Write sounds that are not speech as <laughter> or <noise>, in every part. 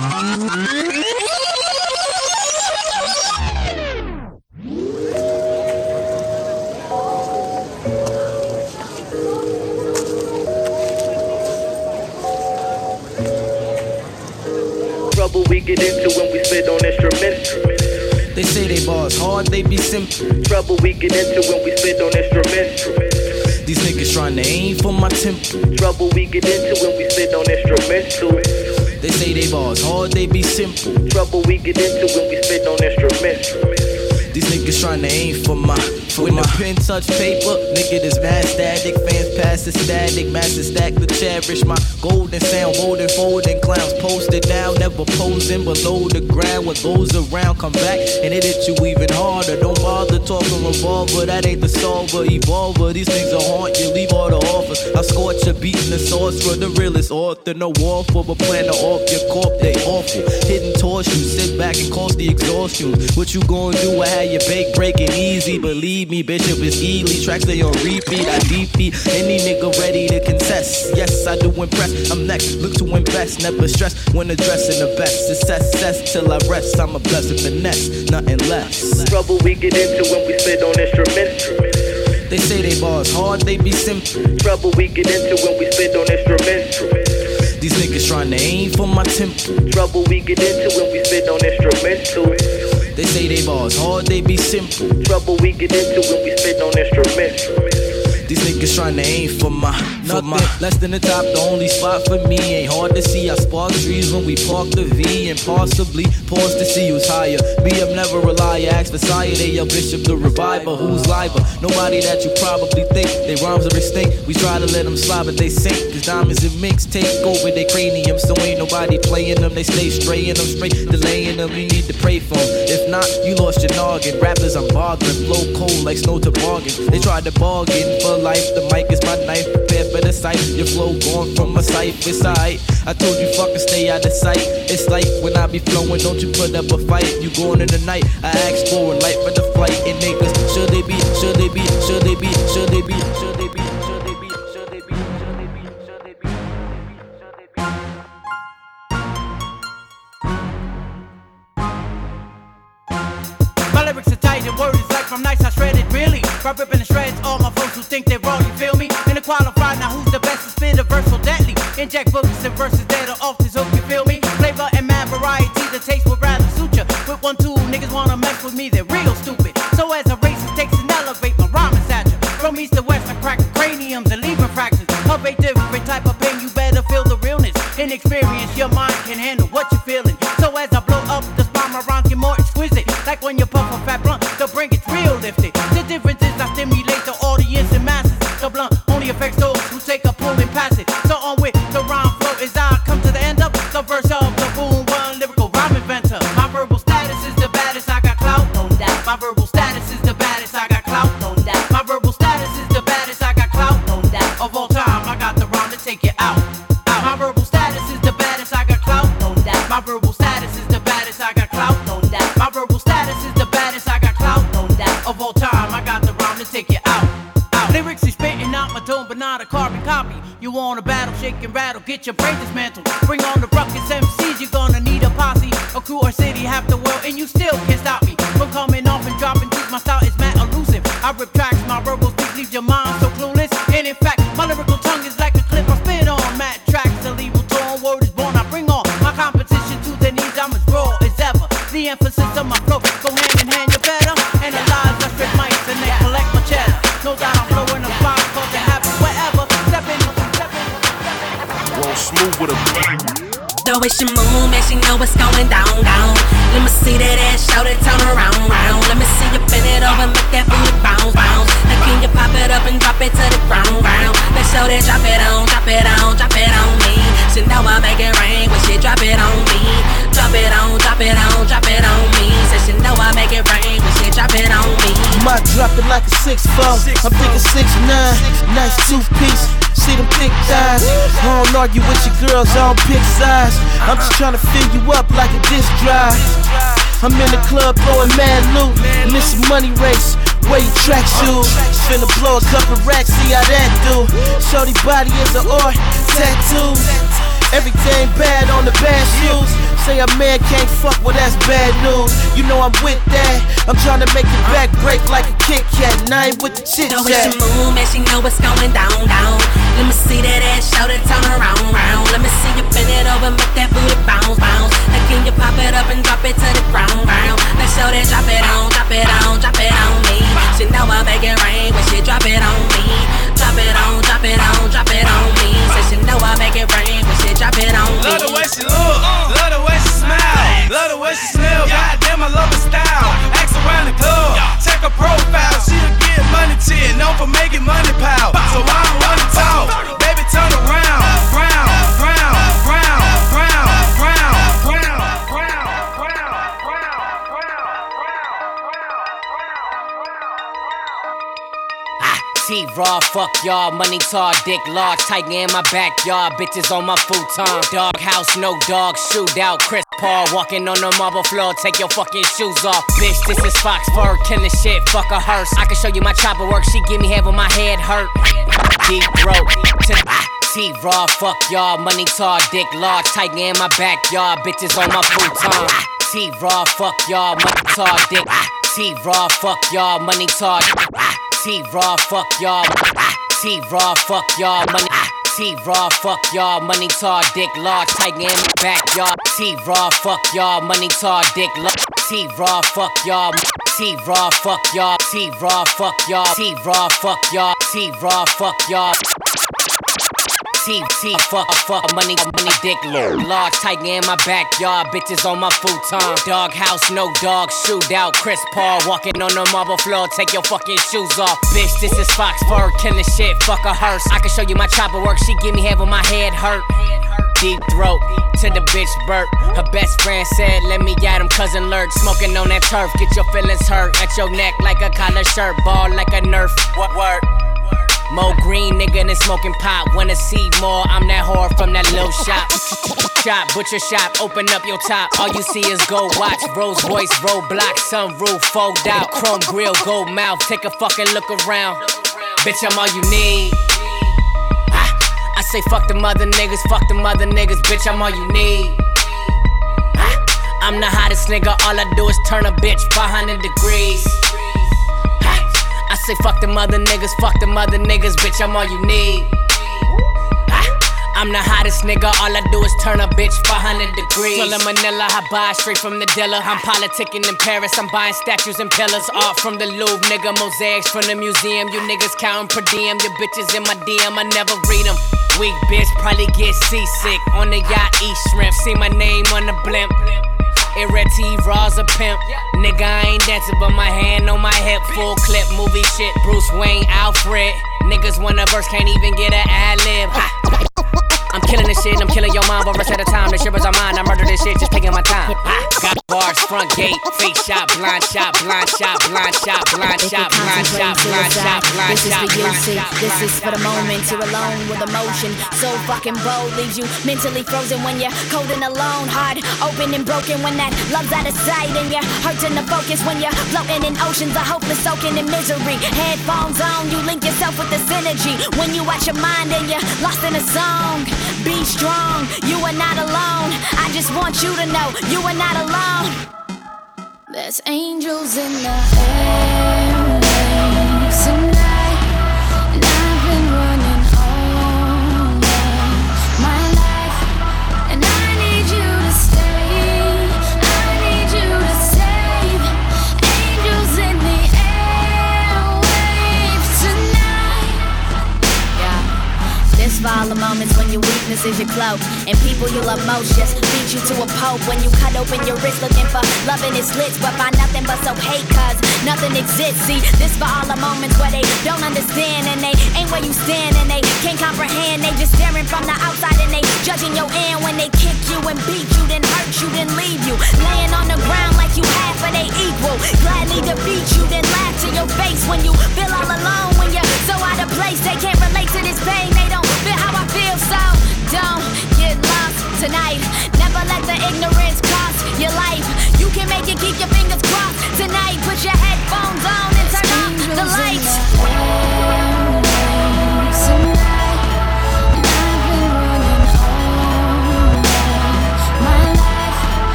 Trouble we get into when we spit on instruments. They say they bars hard, they be simple. Trouble we get into when we spit on instruments. These niggas trying to aim for my temple. Trouble we get into when we spit on instrumental. They say they bars hard, they be simple. Trouble we get into when we spit on instruments. These niggas trying to aim for my for when my the pen touch paper, nigga this mad static. Fans pass the static, master stack the cherish. My golden sound, golden folding clowns posted down, never posing below the ground. What goes around, come back and it hit you even harder. Don't bother talking revolver, that ain't the solver. Evolver, these things will haunt you, leave all the offers. I scorch you, beating the source for the realest author. No war for a plan to off your corp, they awful. Hidden torch, you sit back and cause the exhaustion. What you gonna do? I had your bake breaking easy, believe me, Bishop is Ely. Tracks they on repeat. I defeat any nigga ready to contest. Yes, I do impress. I'm next. Look to invest. Never stress when addressing the best. Success, success till I rest. I'm a blessed finesse, nothing less. Trouble we get into when we spit on instruments. They say they bars hard, they be simple. Trouble we get into when we spit on instruments. These niggas trying to aim for my temple. Trouble we get into when we spit on instrumental. They say they bars hard, they be simple. Trouble we get into when we spit on instruments. These niggas trying to aim for my, for my less than the top. The only spot for me ain't hard to see. I spark trees when we park the V and possibly pause to see who's higher. Me, I'm never a liar. Ask for they a bishop, the reviver. Who's liver? Nobody that you probably think. They rhymes are extinct. We try to let them slide, but they sink. Cause diamonds and minks take over their cranium. So ain't nobody playing them. They stay straying them straight, delaying them. You need to pray for them. If not, you lost your noggin. Rappers, I'm bothering. Flow cold like snow to bargain. They tried to bargain for life. The mic is my knife, prepare for the sight. Your flow gone from my sight, it's. I told you fucking stay out of sight. It's like when I be flowing, don't you put up a fight. You going in the night, I ask for a light for the flight. And niggas, should they be, should they be, should they be, should they be, should they be, checkbooks and verses I rip tracks, my verbal speak leave your mind so clueless. And in fact, my lyrical tongue is like a clip I spit on. Mad tracks, a legal tone, word is born. I bring on my competition to their knees. I'm as raw as ever. The emphasis of my flow go hand in hand. You better analyze my straight mics and they collect my cheddar. No doubt I'm flowing a fly, cause it happens wherever. Step in, step in, step in. Smooth with a bang. The way she move, man, she know what's going down, down. Let me see that ass, shout it, turn it up and drop it to the ground, ground? Let's show that drop it on, drop it on, drop it on me. She know I make it rain when she drop it on me. Drop it on, drop it on, drop it on me. Said she know I make it rain when she drop it on me. My drop it like a six four. I'm thinking six nine. Nice two piece. See them thick thighs. I don't argue with your girls, I don't pick sides. I'm just trying to fill you up like a disc drive. I'm in the club blowing mad loot. And it's a money race. Where you track shoes? Finna blow a couple racks, see how that do. Shorty body is a art, tattoos. Everything bad on the bad shoes. Say a man can't fuck, well that's bad news. You know I'm with that. I'm trying to make your back break like a Kit Kat, and I ain't with the chit Know chat. it's your move, man, she know what's going down, down. Let me see that ass, shout it, turn around, round. Let me see you bend it over, make that booty bounce, bounce. Now can you pop it up and drop it to the ground, ground? Let's show that, drop it on, drop it on, drop it on me. She know I make it rain when she drop it on me. Drop it on, drop it on, drop it on me. Say she know I make it rain when she drop it on me. Love the way she look, love the way she smile, love the way she smell. Goddamn, I love her style around the club. Check her profile, she'll get money chin, known for making money pal. So I don't wanna talk, baby, turn around, round, round, round, round, round, round. Raw, fuck y'all, money tall, dick large, tiger in my backyard, bitches on my futon, dog house, no dog, shootout, Chris. Paul walking on the marble floor, take your fucking shoes off. Bitch, this is Fox fur, killing shit, fuck a hearse. I can show you my chopper work, she give me when my head hurt. The T-Raw, fuck y'all, money tall, dick large, tight in my backyard, bitches on my futon. T-Raw, fuck y'all, money tall, dick. T-Raw, fuck y'all, money tall. T-Raw, fuck y'all. T-Raw, fuck y'all, money. T-Raw, fuck y'all, money tall, dick large, tight in my y'all. T raw, fuck y'all. Money tar, dick love. T raw, fuck y'all. T raw, fuck y'all. T raw, fuck y'all. T raw, fuck y'all. T raw, fuck y'all. T T fuck fuck money money dick lord. large tight in my backyard bitches on my futon. Dog house no dog shoot out Chris Paul walking on the marble floor take your fucking shoes off. Bitch this is Fox fur killing shit fuck a hearse. I can show you my chopper work she give me head when my head hurt. Deep throat to the bitch burp her best friend said let me at him cousin lurk smoking on that turf get your feelings hurt. At your neck like a collar shirt ball like a nerf. What word Mo green nigga than smoking pot. Wanna see more? I'm that whore from that little shop. Shop, butcher shop, open up your top. All you see is gold watch, Rolls Royce, roadblock, sunroof, fold out, chrome grill, gold mouth. Take a fucking look around. Bitch, I'm all you need. I say fuck the mother niggas, fuck the mother niggas, bitch, I'm all you need. I'm the hottest nigga, all I do is turn a bitch 500 degrees. Say fuck them other niggas, fuck them other niggas, bitch, I'm all you need. Ah, I'm the hottest nigga, all I do is turn a bitch 500 degrees. Full of Manila, I buy straight from the dealer. I'm politicking in Paris, I'm buying statues and pillars. Art from the Louvre, nigga, mosaics from the museum. You niggas counting per diem, your bitches in my DM, I never read them. Weak bitch, probably get seasick. On the yacht, eat shrimp, see my name on the blimp. Irretti, Raw's a pimp. Nigga, I ain't dancing, but my hand on my hip. Full clip, movie shit. Bruce Wayne, Alfred. Niggas want a verse, can't even get an ad lib. I'm killing this shit, I'm killing your mom, but rest of the time, the shivers are mine. I murder this shit, just taking my time. Ha. Got bars, front gate, face shot, blind shot, blind shot, blind shot, blind shot, blind shot, blind shot, blind This is shot, for you, blind see. shot. This is for the moment. You're alone with emotion. So fucking bold leaves you mentally frozen when you're cold and alone. Heart open and broken when that love's out of sight. And you're hurting to focus when you're floating in oceans of hopeless, soaking in misery. Headphones on, you link yourself with this energy. When you watch your mind and you're lost in a song. Be strong, you are not alone. I just want you to know you are not alone. There's angels in the airwaves tonight, and I've been running all my life, and I need you to stay. I need you to save angels in the airwaves tonight. Yeah. Moments when your weakness is your cloak And people you love most just beat you to a pulp. When you cut open your wrist looking for love in its slits But find nothing but so hate cause nothing exists. See, this for all the moments where they don't understand And they ain't where you stand and they can't comprehend. They just staring from the outside and they judging your end. When they kick you and beat you, then hurt you, then leave you. Laying on the ground like you half of they equal. Gladly defeat you, then laugh to your face When you feel all alone, when you're so out of place They can't relate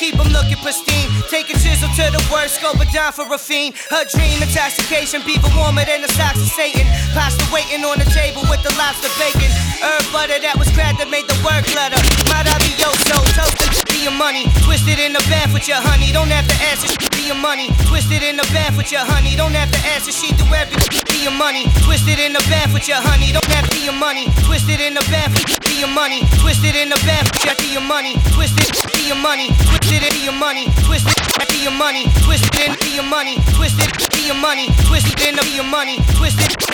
keep them looking pristine. Take a chisel to the worst, scope it down for a fiend. Her dream, intoxication, people warmer than the socks of Satan. Pasta waiting on the table with the lobster bacon. Herb butter that was cracked that made the word clutter. Maravilloso, toasted to your money. Twisted in the bath with your honey. Don't have to ask her, be your money. Twisted in the bath with your honey. Don't have to ask her, she do everything. Be your money. Twisted in the bath with your honey. Don't have to be your money. Twisted in the bath with your money. Twisted in the bath with your money. Twisted be your money. Twisted in your money. Twisted be your money. Twisted in your money. Twisted be your money. Twisted in your money. Twisted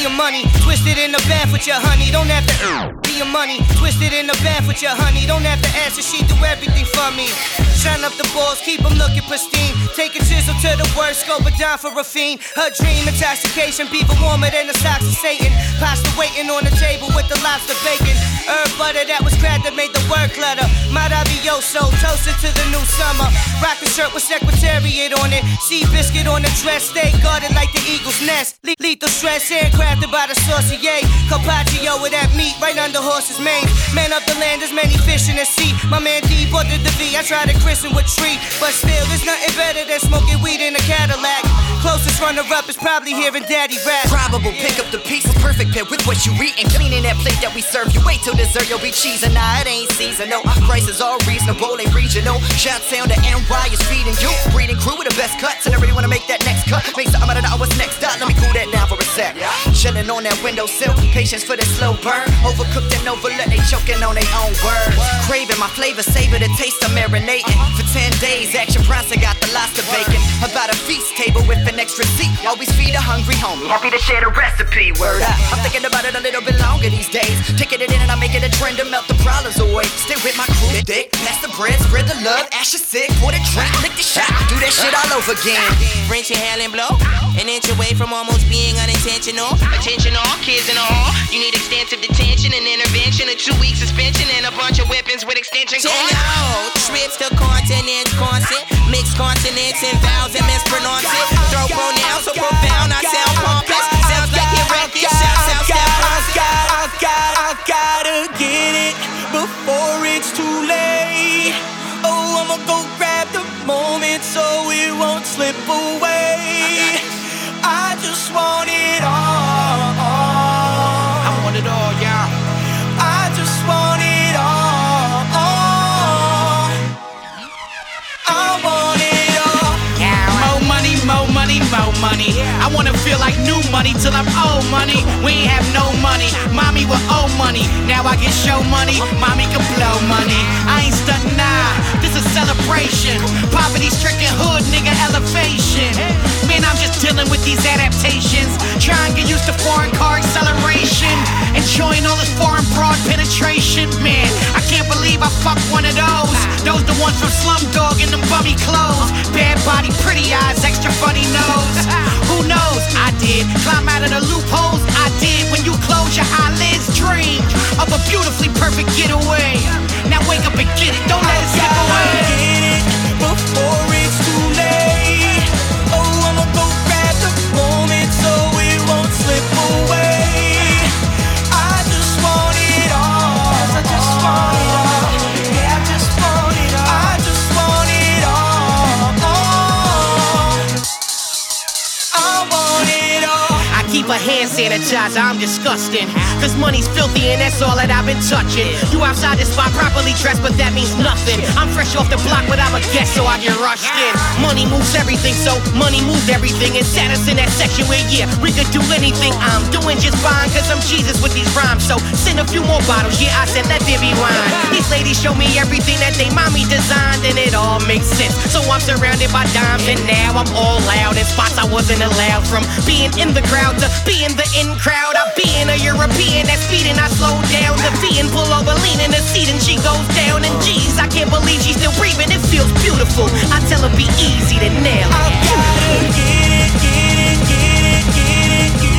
be your money. Twisted in the bath with your honey. Don't have to be your money. Twisted in the bath with your honey. Don't have to ask her, she do everything for me. Shine up the balls, keep them looking pristine. Take a chisel to the worst, scope it down for a fiend. Her dream, intoxication, people warmer than the socks of Satan. Pasta waiting on the table with the lobster bacon. Herb butter that was cracked that made the word clutter. Maravilloso, toasted to the new summer. Rock a shirt with secretariat on it. Sea biscuit on the dress, stay guarded like the eagle's nest. Le- lethal stress, handcrafted by the saucier. Carpaccio with that meat right under horse's mane. Man up the land, there's many fish in the sea. My man D bought the V, I tried to christen with tree. But still, there's nothing better than smoking weed in a Cadillac. Closest runner up is probably hearing daddy rap. Probable pick up the pieces, perfect pair with what you eat and cleaning that plate that we serve. You wait till dessert, you'll be cheesing. Nah, it ain't seasonal. Prices all reasonable, ain't regional. Shout sound to NY is feeding you. Breeding crew with the best cuts, and I really wanna make that next cut. Make something out of. What's next up? Let me cool that down for a sec. Chilling on that windowsill, patience for the slow burn. Overcooked and overlooked, they choking on their own words. Craving my flavor, savor the taste of marinating. Uh-huh. For 10 days, Action Bronson got the lobster bacon. About a feast table with an extra seat. Always feed a hungry homie. Happy to share the recipe. Word up. I'm thinking about it a little bit longer these days. Taking it in and I'm making a trend to melt the problems away. Stay with my crew, dick. Pass the bread, spread the love. Ash is sick, pour the drink, lick the shot. Do that shit all over again. French inhale and blow. An inch away from almost being unintentional. Attention all kids in the hall. You need extensive detention and intervention. A two week suspension and a bunch of weapons with extension cords. Hello, trips to continents, constant. Mixed consonants and vowels and mispronounce it. Throw pronouns so profound, I sound pompous. Sounds like it wrecked it. Shouts out, step got, I got, I gotta get it before it's too late. Oh, I'ma go grab the moment so it won't slip away. I just want it money. I wanna feel like new money till I'm old money. We ain't have no money. Mommy with old money. Now I get show money. Mommy can blow money. I ain't stunting nah. This is celebration. Poverty stricken hood, nigga elevation. Man, I'm just dealing with these adaptations. Trying to get used to foreign car acceleration. Enjoying all this foreign broad penetration. Man, I can't believe I fucked one of those. Those the ones from Slumdog in them bummy clothes. Bad body, pretty eyes, extra funny nose. Who knows? I did. Climb out of the loopholes. I did. When you close your eyelids, dream of a beautifully perfect getaway. Now wake up and get it. Don't let it slip away. Keep a hand sanitizer, I'm disgusting. Cause money's filthy and that's all that I've been touching. You outside the spot properly dressed, but that means nothing. I'm fresh off the block, but I'm a guest, so I get rushed in. Money moves everything, so money moves everything. And sat us in that section where, yeah, we could do anything. I'm doing just fine, cause I'm Jesus with these rhymes. So send a few more bottles, yeah, I said let there be wine. These ladies show me everything that they mommy designed, and it all makes sense. So I'm surrounded by dimes, and now I'm all loud in spots I wasn't allowed from being in the crowd to being the in crowd. I being a European that's speeding, I slow down. The being pull over, lean in the seat, and she goes down. And geez, I can't believe she's still breathing. It feels beautiful. I tell her be easy to nail. I gotta get get get get.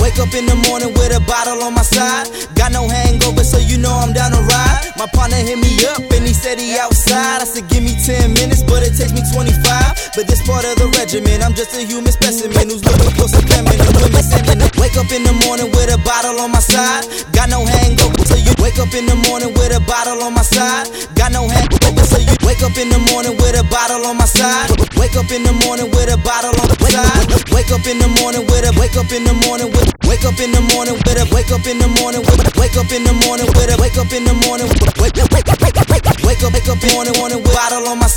Wake up in the morning with a bottle on my side. Got no hangover, so you know I'm down to ride. My partner hit me up and he said he outside. I said, give me 10 minutes, but it takes me 25. But this part of the regimen. I'm just a human specimen who's looking for some feminine women. Up. Wake up in the morning with a bottle on my side. Got no hangover, so you wake up in the morning with a bottle on my side. Got no hangover, so you wake up in the morning with a bottle on my side. Wake up in the morning with a bottle on the side. Wake up in the morning with a wake up in the morning with wake up in the morning with a wake up in the morning with wake up in the morning with a wake up in the morning wake wake wake wake wake up wake up in the morning morning with a bottle on my.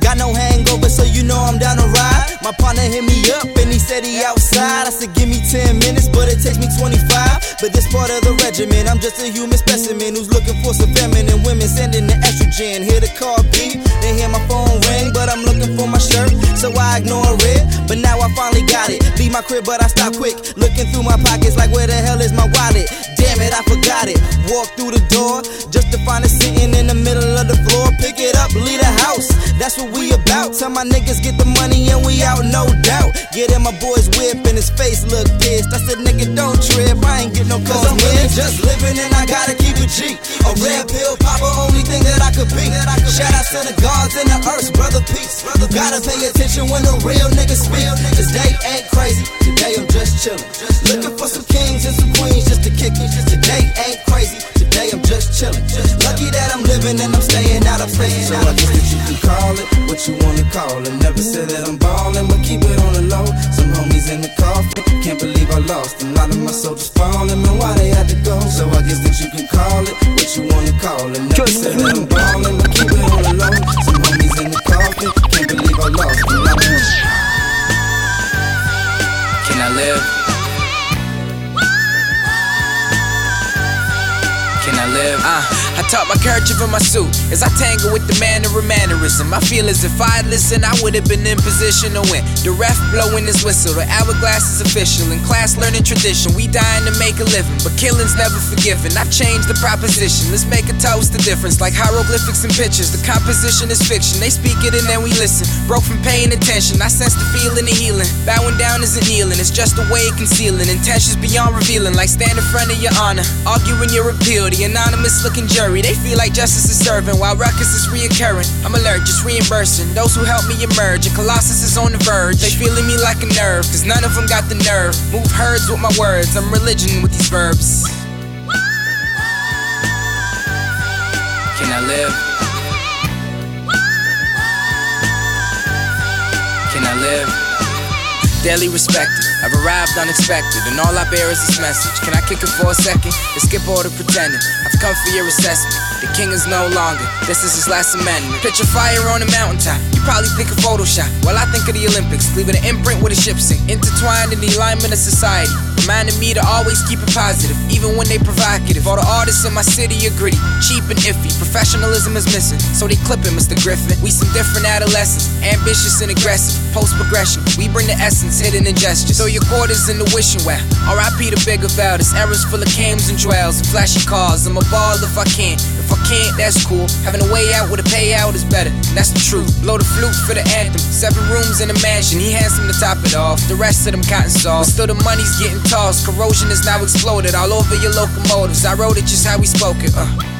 Got no hangover, so you know I'm down to ride. My partner hit me up and he said he outside. I said give me 10 minutes, but it takes me 25. But this part of the regimen, I'm just a human specimen who's looking for some feminine women, sending the estrogen. Hear the car beep, then hear my phone ring, but I'm looking for my shirt, so I ignore it. But now I finally got it. Leave my crib, but I stop quick, looking through my pockets like where the hell is my wallet? It, I forgot it. Walk through the door just to find it sitting in the middle of the floor. Pick it up, leave the house. That's what we about. Tell my niggas get the money and we out, no doubt. Get in my boy's whip and his face look pissed. I said, nigga, don't trip. I ain't get no calls, man. Really just living and I gotta keep it G. A red pill popper, only thing that I could be. Shout out to the gods and the earth, brother peace. Brother, Gotta pay attention when the real niggas speak. Cause they ain't crazy. Today I'm just chillin'. Looking for some kings and some queens just to kick it. Today ain't crazy. Today I'm just chillin'. Just Lucky that I'm living and I'm staying out of prison. So I guess that you can call it what you wanna call it. Never said that I'm ballin', but keep it on the low. Some homies in the coffin, can't believe I lost. A lot of my soldiers falling, man, why they had to go? So I guess that you can call it what you wanna call it. Never said that I'm ballin', but keep it on the low. Some homies in the coffin, can't believe I lost. A lot of Can I live? Live? Uh, I taught my kerchief in my suit as I tangle with the manner of mannerism. I feel as if I had listened, I would have been in position to win. The ref blowing his whistle, the hourglass is official. In class learning tradition, we dying to make a living, but killing's never forgiven. I've changed the proposition. Let's make a toast the difference, like hieroglyphics and pictures. The composition is fiction. They speak it and then we listen. Broke from paying attention, I sense the feeling of healing. Bowing down isn't kneeling, it's just a way of concealing. Intentions beyond revealing, like stand in front of your honor, arguing your appeal. The anonymous looking jury, they feel like justice is serving while ruckus is reoccurring. I'm alert, just reimbursing those who help me emerge. And Colossus is on the verge, they feeling me like a nerve, cause none of them got the nerve. Move herds with my words, I'm religion with these verbs. Can I live? Can I live? Daily respected, I've arrived unexpected, and all I bear is this message. Can I kick it for a second? And skip all the pretending. I've come for your assessment. The king is no longer. This is his last amendment. Picture fire on a mountaintop. You probably think of Photoshop. While I think of the Olympics, leaving an imprint with a ship sink. Intertwined in the alignment of society. Reminding me to always keep it positive, even when they provocative. All the artists in my city are gritty, cheap and iffy. Professionalism is missing, so they clipping Mr. Griffin. We some different adolescents, ambitious and aggressive. Post progression, we bring the essence hidden in gestures. Throw your quarters in the wishing well. R.I.P. the bigger. This era's full of cams and dwells and flashy cars. I'm a ball if I can't. If I can't, that's cool. Having a way out with a payout is better. That's the truth. Blow the flute for the anthem. Seven rooms in a mansion. He handsome to top it off. The rest of them cotton. But still the money's getting tossed. Corrosion is now exploded all over your locomotives. I wrote it just how we spoke it. Uh.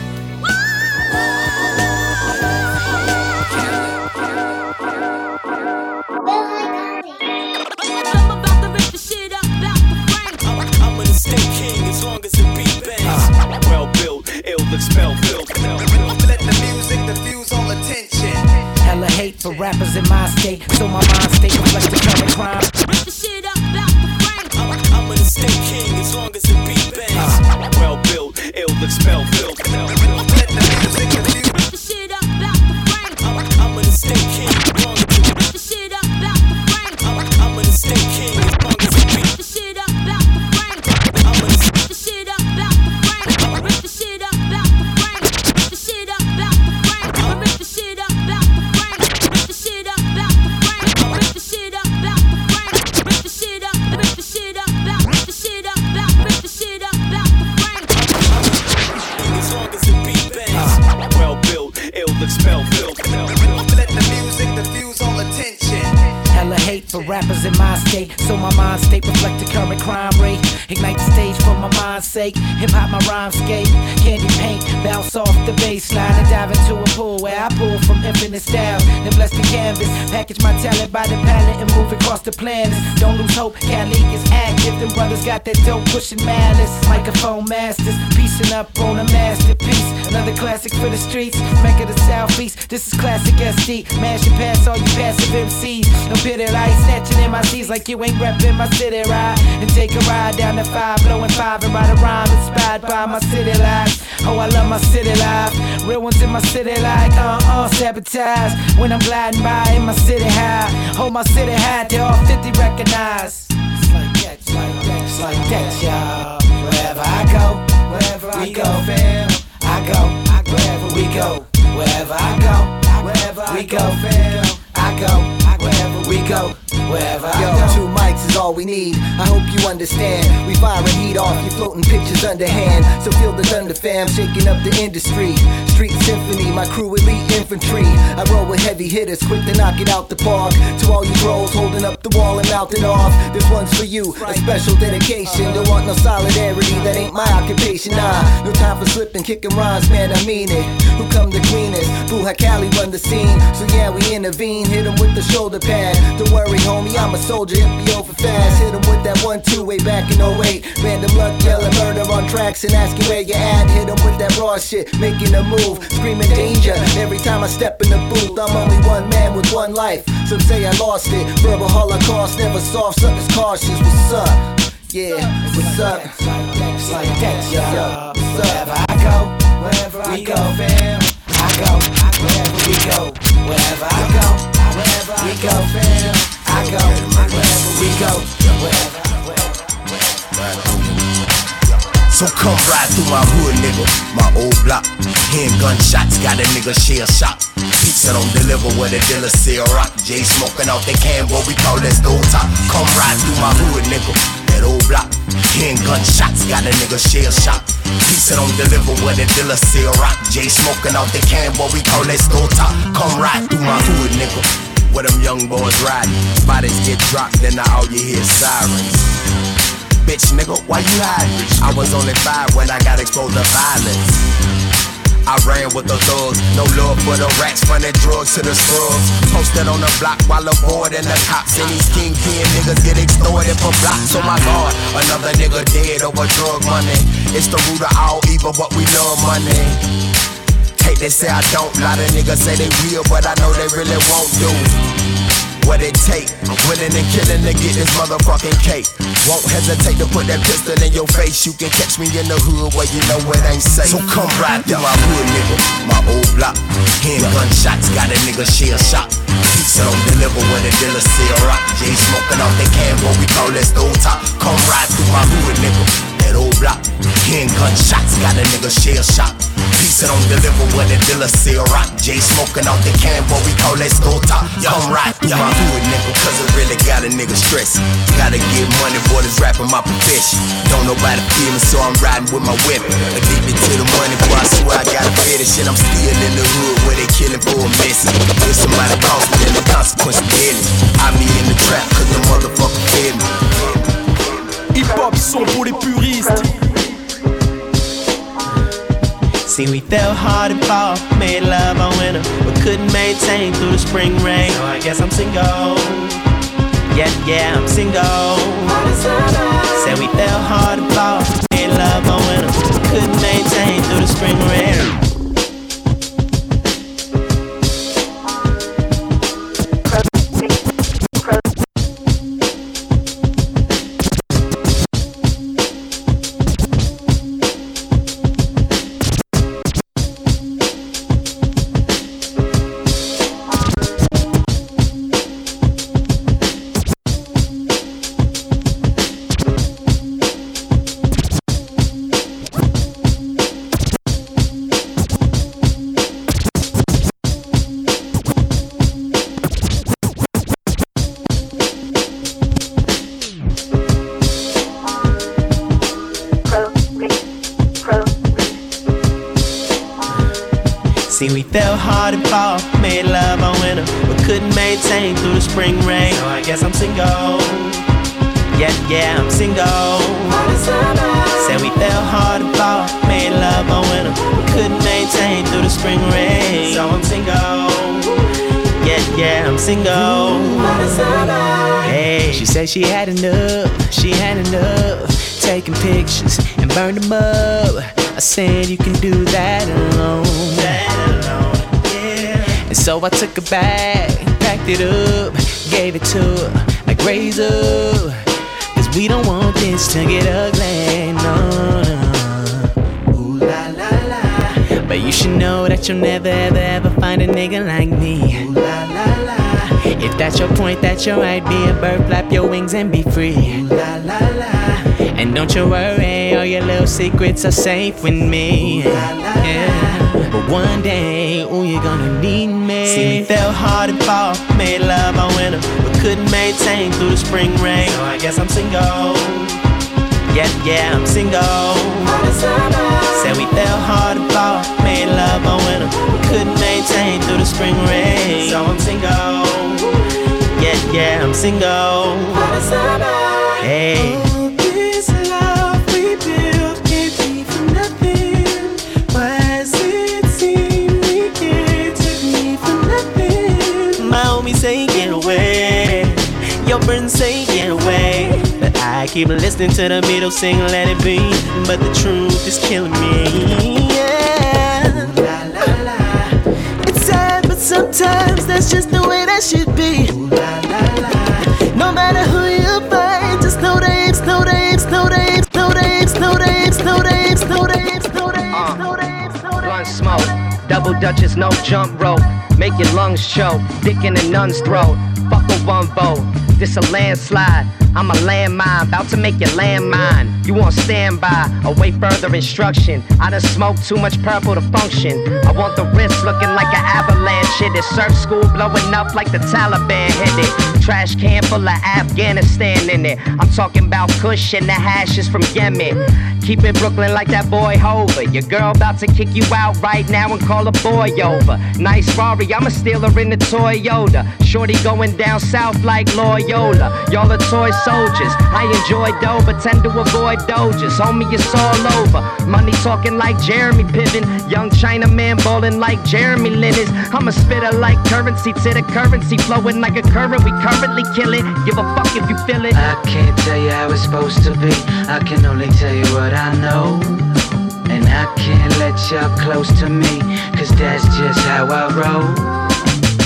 Built, ill expel filth. Let the music diffuse all attention. Hella hate for rappers in my state, so my mind state reflects the current crime. I'm an estate king as long as the beat bangs. Uh. Well built, ill expel filth. Let styles. Then bless the canvas, package my talent the planet. Don't lose hope, Cali is active. Them brothers got that dope pushing malice. Microphone masters, piecing up on a masterpiece. Another classic for the streets, make Mecca the Southeast. This is classic SD. Mash pass all you passive MCs. No pity light, snatching in my seats like you ain't reppin' my city ride. And take a ride down the five, blowing five and write a rhyme inspired by my city life. Oh, I love my city life. Real ones in my city like uh uh sabotage. When I'm gliding by in my city high, hold my city high till all 50 recognize. It's like that, it's like that, it's like that, y'all. Wherever I go, wherever I we go, fam. I go, I go, wherever we go, wherever I go, wherever we go, fam. I go, wherever we go wherever I Yo, go. two mics is all we need. I hope you understand. We fire firing heat off, you floating pictures underhand. So feel the thunder fam, shaking up the industry. Street symphony, my crew elite infantry. I roll with heavy hitters, quick to knock it out the park. To all you trolls holding up the wall and mouthing off. This one's for you, a special dedication. Don't want no solidarity, that ain't my occupation. Nah, no time for slipping, kicking rhymes, man, I mean it. Who come the cleanest? Boo Cali run the scene. So yeah, we intervene, hit him with the shoulder pad. Don't worry, homie, I'm a soldier, it be over fast. Hit him with that one two way back in 08. Random luck, yelling murder on tracks and asking where you at. Hit him with that raw shit, making a move, screaming danger. Every time I step in the booth, I'm only one man with one life. Some say I lost it. Verbal holocaust, never soft, suckers cautious. What's up? Yeah, what's up? It's like that, y'all. Wherever I go, wherever I go, fam. I go, wherever we go, wherever I go, we go, fam. I go, wherever we go, wherever. So come ride through my hood, nigga. My old block. Hearing gunshots, got a nigga shell shock. Pizza don't deliver where the dealer sell rock. Jay smoking out they can, what we call that stove top. Come ride through my hood, nigga. That old block. Hearing gunshots, got a nigga shell shock. Pizza don't deliver where the dealer sell rock. Jay smoking out they can, what we call that stove top. Come ride through my hood, nigga. Where them young boys riding. Bodies get dropped, then now all you hear sirens. Bitch, nigga, why you hiding? I was only five when I got exposed to violence. I ran with the thugs, no love for the rats, running drugs to the scrubs. Posted on the block while avoiding the cops. And these kingpin niggas get extorted for blocks. Oh my god, another nigga dead over drug money. It's the root of all evil, but we love money. Hate they say I don't, lot of niggas say they will, but I know they really won't do what it take. Winning and killing to get this motherfucking cake. Won't hesitate to put that pistol in your face. You can catch me in the hood where you know it ain't safe. So come ride through my hood, nigga. My old block. Hearing gunshots, got a nigga shell shock. Pizza don't deliver when the dealer sell rock. Jay smoking off they can, what we call that stove top. Come ride through my hood, nigga. That old block. Hearing gunshots, got a nigga shell shock. Pizza don't deliver when the dealer sell rock. Jay smoking off the can, what we call that stove top. Come ride through my hood, nigga, cause it really got a nigga stressed. Gotta get money, boy, this rapping my profession. Don't nobody feel me, so I'm riding with my weapon. Addicted to the money, boy, I swear I got a fetish. And I'm still in the hood where they killing for a message. If somebody calls me, then the consequence deadly. I be in the trap, cause the motherfucker fed me. Hip-hop son pour les puristes. See, we fell hard and fall, made love all winter, but couldn't maintain through the spring rain. So I guess I'm single. Yeah, yeah, I'm single. Said we fell hard and fall, made love all winter, but couldn't maintain through the spring rain. Up. I said you can do that alone. Yeah. And so I took her back, packed it up, gave it to her like razor. Cause we don't want this to get ugly, no, no. Ooh la la la. But you should know that you'll never ever ever find a nigga like me. Ooh la la la. If that's your point, that's your right. Be a bird, flap your wings and be free. La la la. And don't you worry, all your little secrets are safe with me. Ooh, la, la, Yeah. But one day, ooh, you're gonna need me. See, we fell hard and fall, made love all winter, but couldn't maintain through the spring rain. So I guess I'm single. Yeah, yeah, I'm single. Said we fell hard and fall, made love all winter, but couldn't maintain through the spring rain. So I'm single. Yeah, I'm single. Hey. This love we built can't be for nothing. Why does it seem we can't take me for nothing? My homie say get away. Your friends say get away. But I keep listening to the middle sing, let it be. But the truth is killing me. Yeah. It's sad, but sometimes that's just the way that should be. No matter who you find, just know names, no names, no names, no names, no names, no names. Blunt smoke, double dutchess, no jump rope. Make your lungs choke, dick in a nun's throat. Fuck a one vote, this a landslide. I'm a landmine, about to make your landmine. You want standby, await further instruction. I done smoked too much purple to function. I want the wrist looking like an avalanche hit it. Surf school blowing up like the Taliban hit it. Trash can full of Afghanistan in it. I'm talking about Kush and the hashes from Yemen. Keep it Brooklyn like that boy Hova. Your girl about to kick you out right now and call a boy over. Nice Rari, I'ma steal her in the Toyota. Shorty going down south like Loyola. Y'all are toy soldiers. I enjoy dough, but tend to avoid dojas. Homie, it's all over. Money talking like Jeremy Piven. Young Chinaman ballin' like Jeremy Linus. I'm a spitter like currency to the currency flowing like a current. We currently kill it. Give a fuck if you feel it. I can't tell you how it's supposed to be. I can only tell you what I know. And I can't let y'all close to me, cause that's just how I roll.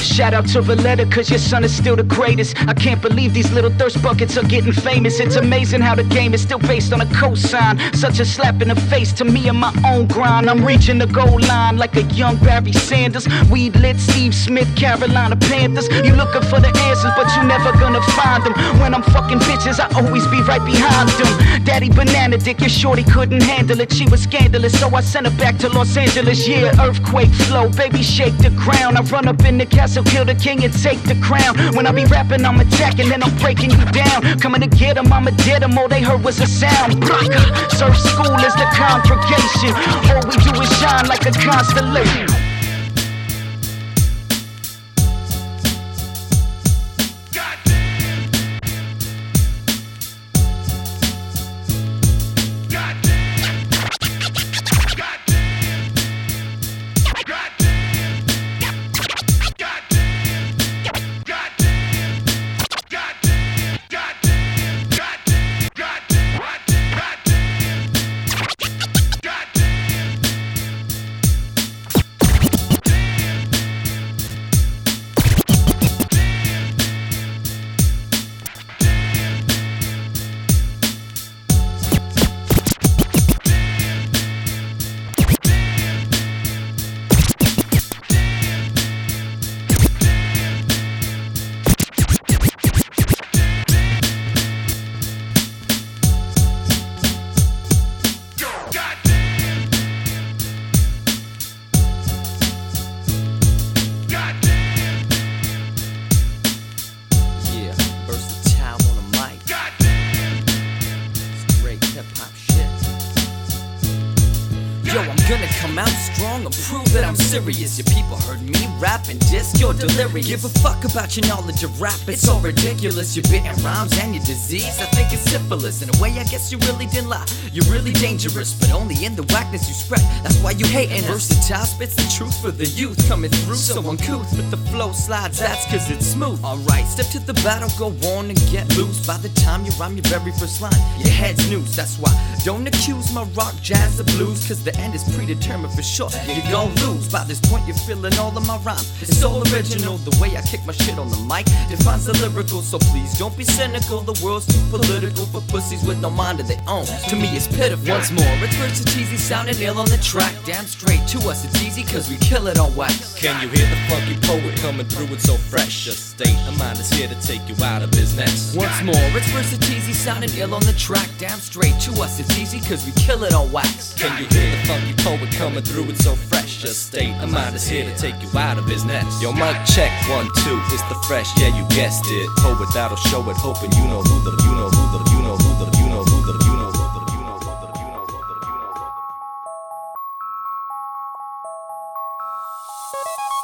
Shout out to Valletta, cause your son is still the greatest. I can't believe these little thirst buckets are getting famous. It's amazing how the game is still based on a cosign. Such a slap in the face to me and my own grind. I'm reaching the goal line like a young Barry Sanders. Weed lit Steve Smith, Carolina Panthers. You looking for the answers, but you never gonna find them. When I'm fucking bitches, I always be right behind them. Daddy Banana Dick, your shorty couldn't handle it. She was scandalous, so I sent her back to Los Angeles. Yeah, earthquake flow, baby, shake the ground. I run up in the castle, kill the king and take the crown. When I be rapping, I'm attacking, then I'm breaking you down. Coming to get 'em, I'ma dead 'em. All they heard was a sound. Braka, surf school is the congregation. All we do is shine like a constellation. About your knowledge of rap, it's so ridiculous. You're bitten rhymes and your disease. I think it's syphilis. In a way, I guess you really didn't lie. You're really dangerous, but only in the whackness you spread. That's why you hating us. Versatile spits the truth for the youth coming through. So uncouth, but the flow slides, that's cause it's smooth. Alright, step to the battle, go on and get loose. By the time you rhyme your very first line, your head's noose. That's why don't accuse my rock, jazz, or blues, cause the end is predetermined for sure. You gon' lose. By this point, you're feeling all of my rhymes. It's all original. The way I kick my shit on the mic defines the lyrical. So please don't be cynical. The world's too political for pussies with no mind of their own. To me, it's pitiful. Once more, it's versatile, sounding ill on the track. Damn straight to us, it's easy cause we kill it on wax. Can you hear the funky poet coming through? It's so fresh. Just state of mind is here to take you out of business. Once more, it's versatile, sounding ill on the track. Damn straight to us, it's easy cause we kill it on wax. Can you hear the funky poet coming through? It's so fresh. Just state of mind is here to take you out of business. Yo, mic check one two. It's the fresh, yeah, you guessed it. Toe it, that'll show it, hoping you know who the, you know who the, you know who the, you know who the, you know who the, you know who the, you know who the, you know who the.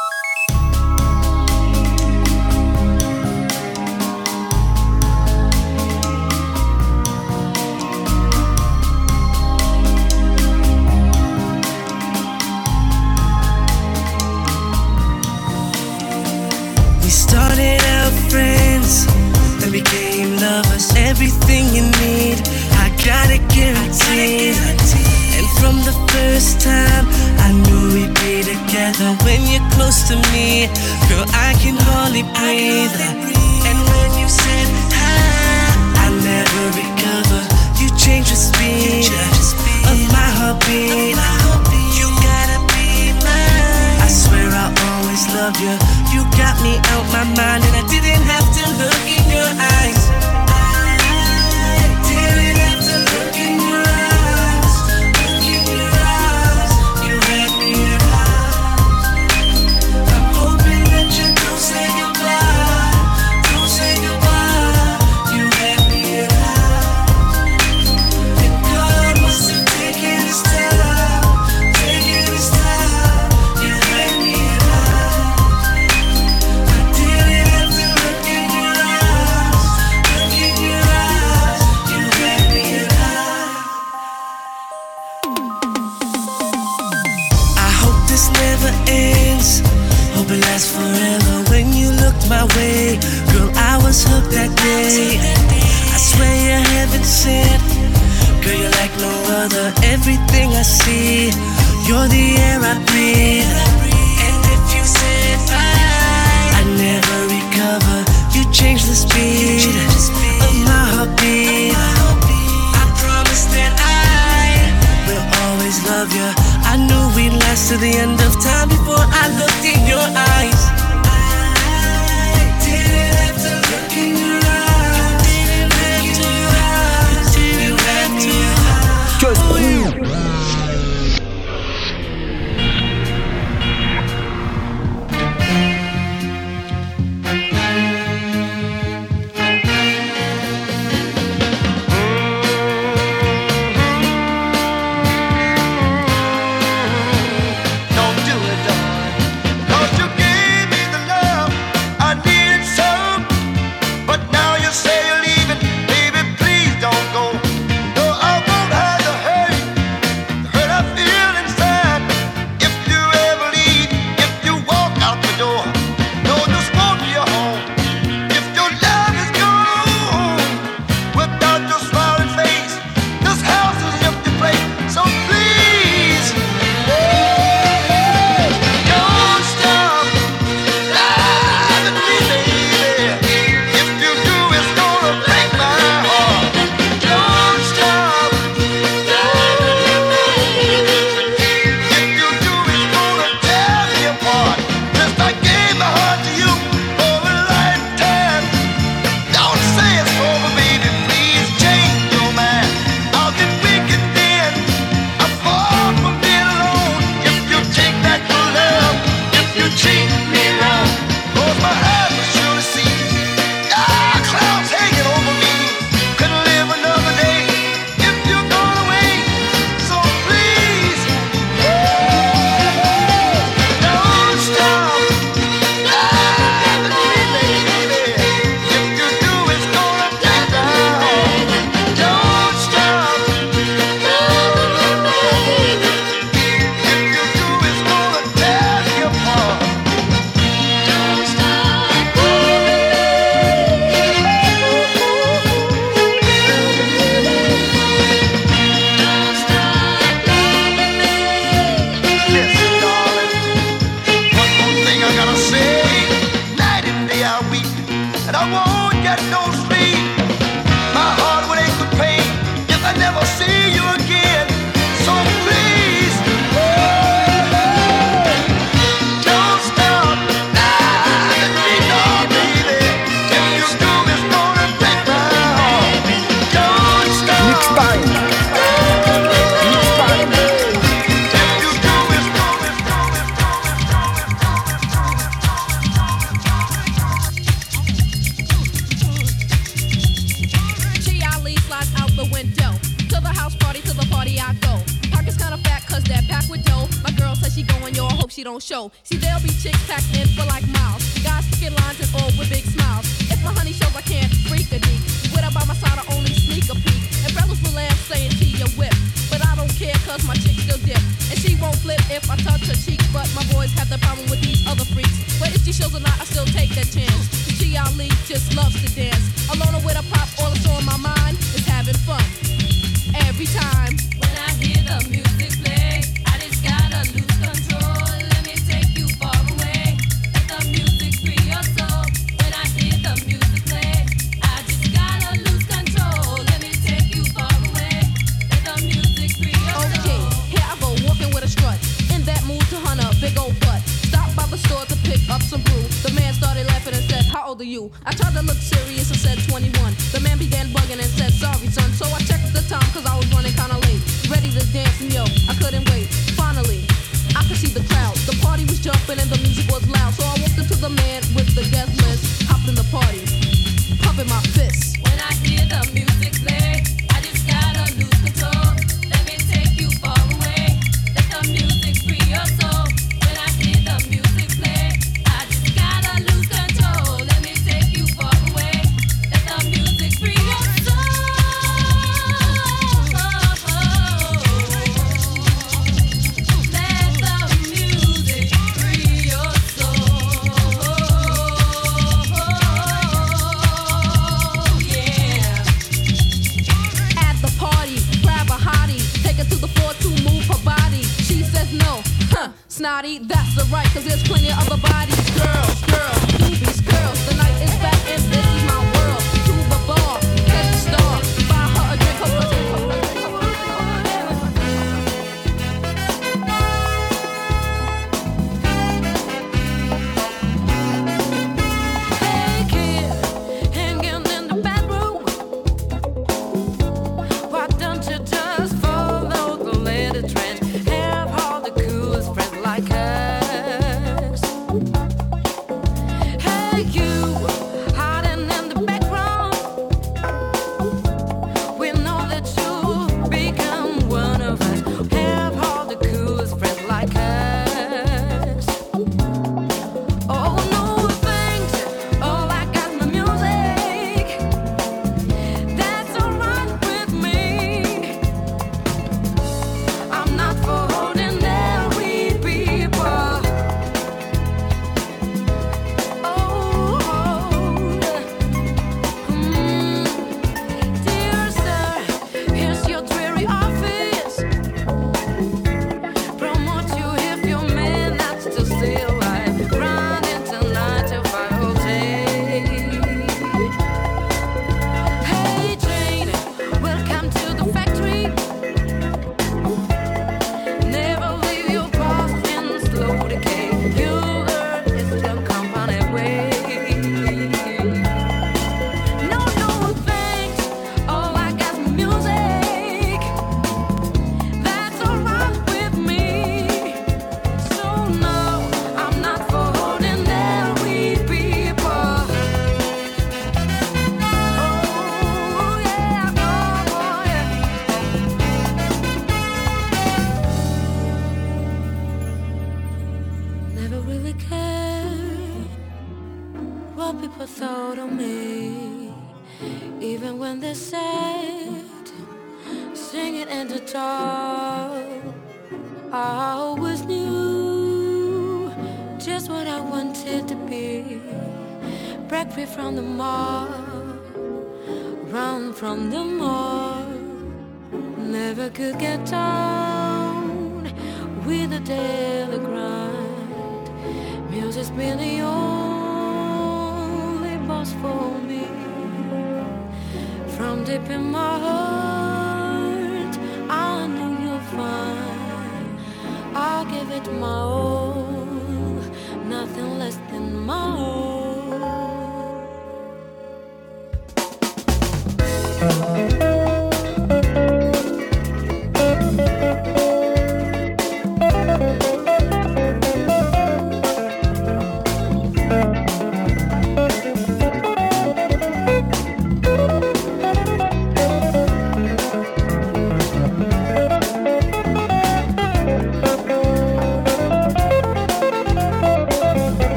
Became lovers. Everything you need, I got it guaranteed. And from the first time, I knew we'd be together. When you're close to me, girl, I can hardly breathe. And when you said hi, I never recover. You changed the speed of my heartbeat. You gotta be mine. I swear I'll always love you. Got me out my mind, and I didn't have to look in your eyes. The air I breathe. And if you said I, never recover. You change the speed of my heartbeat. I promise that I will always love you. I knew we'd last to the end of time before I looked in your eyes. and said, How old are you? I tried to look serious and said 21. The man began bugging and said, Sorry, son. So I checked the time cause I was running kinda late. Ready to dance and yo, I couldn't wait. Finally, I could see the crowd. The party was jumping and the music was loud. So I walked into the man with the guest list, hopped in the party, pumping my fists. When I hear the music play, I just gotta lose control. Let me take you far away. Let the music free your soul. Cause there's plenty of other bodies, girl.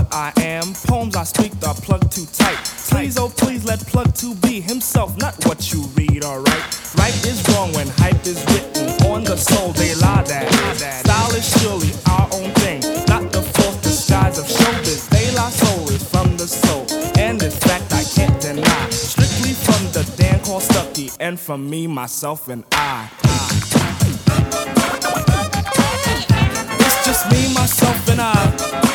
what I am. Poems I speak The plug too tight. Please, oh please, let plug to be himself, not what you read, alright? Right is wrong when hype is written on the soul, they lie that. Style is surely our own thing, not the false disguise of showbiz. They lie soul is from the soul, and this fact I can't deny. Strictly from the Dan called Stucky, and from me, myself, and I. It's just me, myself, and I.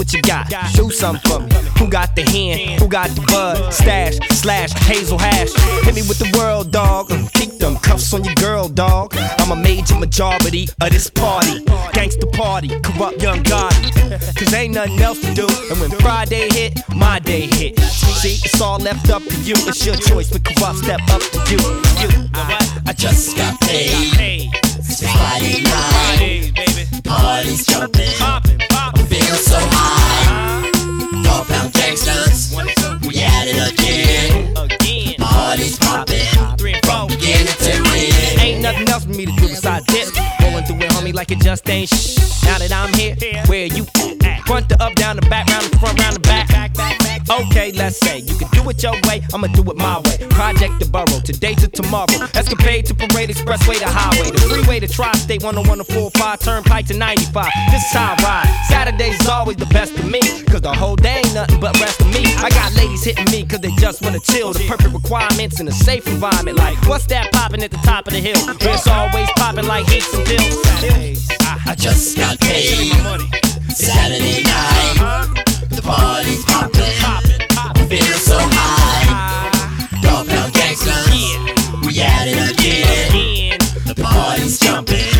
what you got. Do something for me. Who got the hand? Who got the bud? Stash, slash, hazel hash. Hit me with the world, dog. Mm, Keep them cuffs on your girl, dog. I'm a major majority of this party. Gangsta party, corrupt young Gotti. <laughs> Cause ain't nothing else to do. And when Friday hit, my day hit. See, it's all left up to you. It's your choice. With corrupt, step up to you. You. I just got paid. It's Friday night. It your way, I'ma do it my way. Project the borough, today to tomorrow. Escapade to Parade Expressway to Highway, the freeway to Tri-State 101 to 45, Turnpike to 95. This is how I ride. Saturdays always the best of me, cause the whole day ain't nothing but rest of me. I got ladies hitting me cause they just wanna chill. The perfect requirements in a safe environment, like what's that popping at the top of the hill? Where it's always popping like heats and pills. I just got paid. Saturday night. The party's popping. I'm so high. Dog pound gangsters. We at it again. The party's jumping.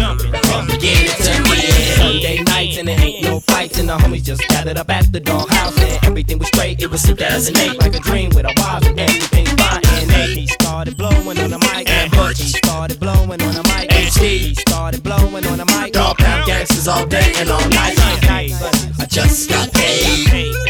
From beginning to end. Sunday nights and there ain't no fights and the homies just gathered up at the doghouse and everything was straight. It was 2008 like a dream with a wild and everything fine. And he started blowing on the mic and Butch he started blowing on the mic. HD started blowing on the mic. Dog pound gangsters all day and all night. I just got paid.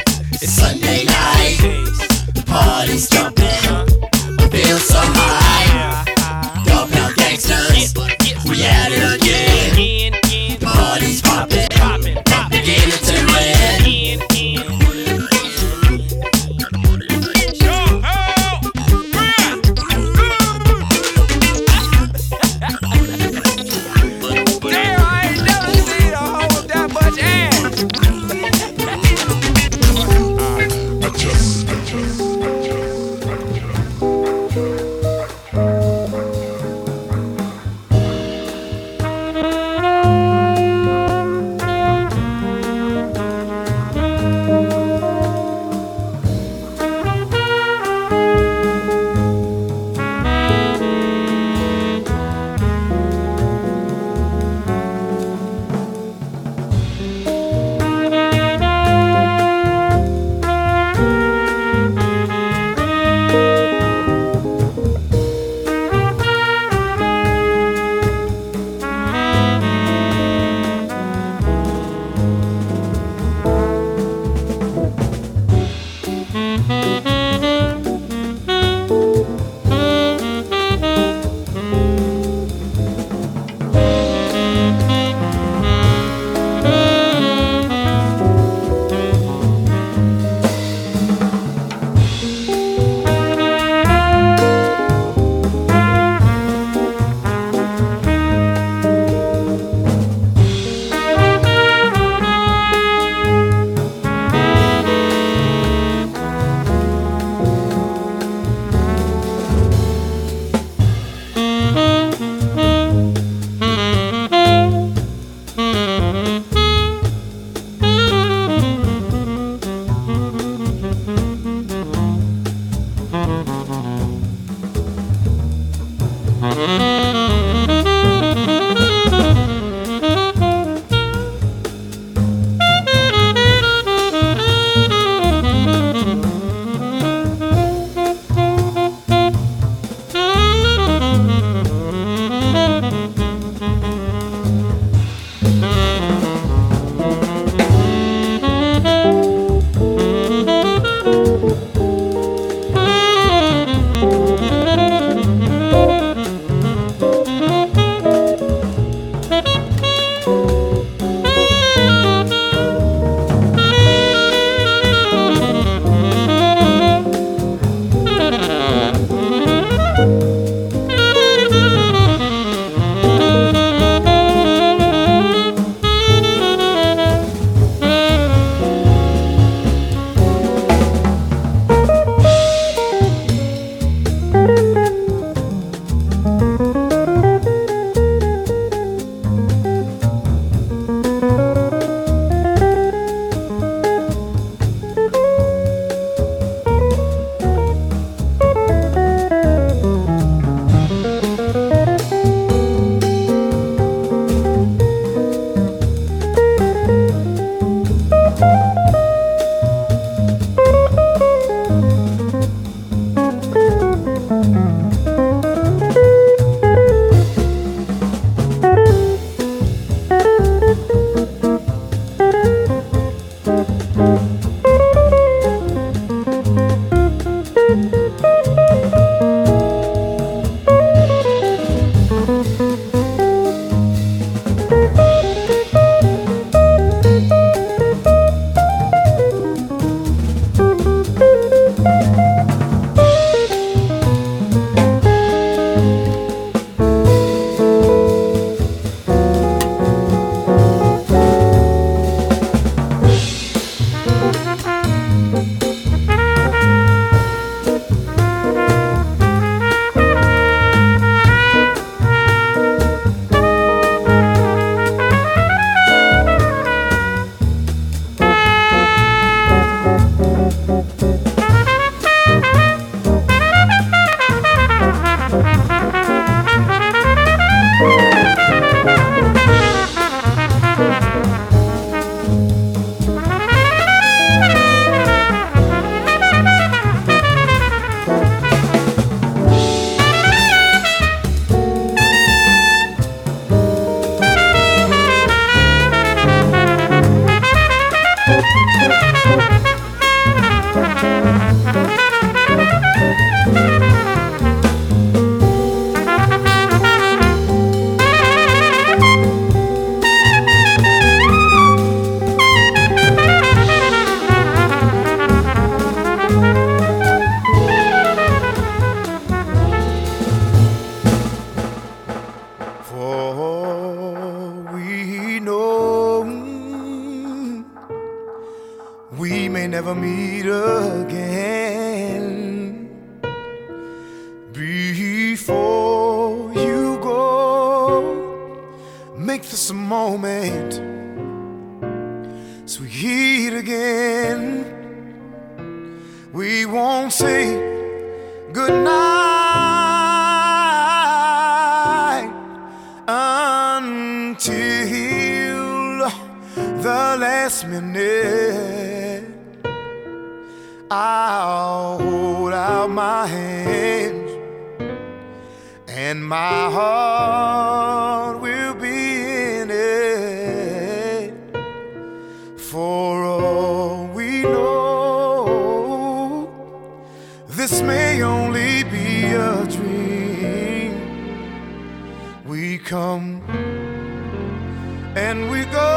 and we go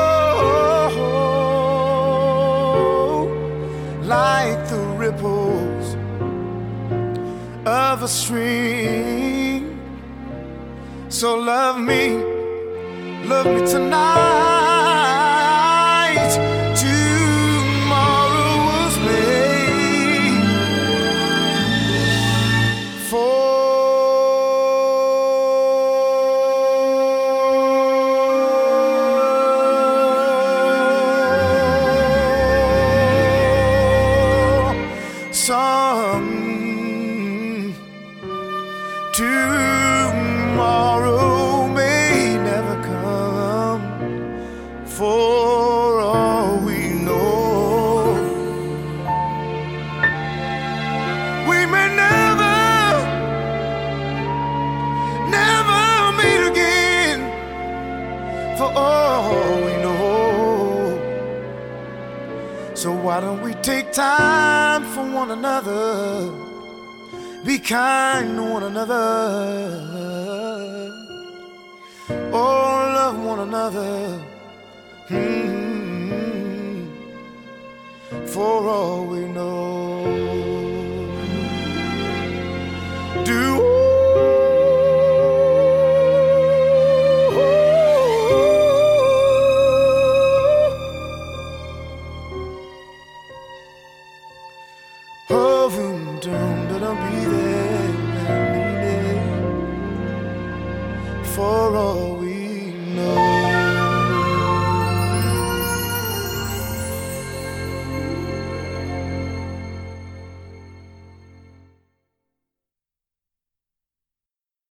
like the ripples of a stream. So love me, love me tonight. time for one another. Be kind to one another. Oh, love one another. Mm-hmm. For all we know.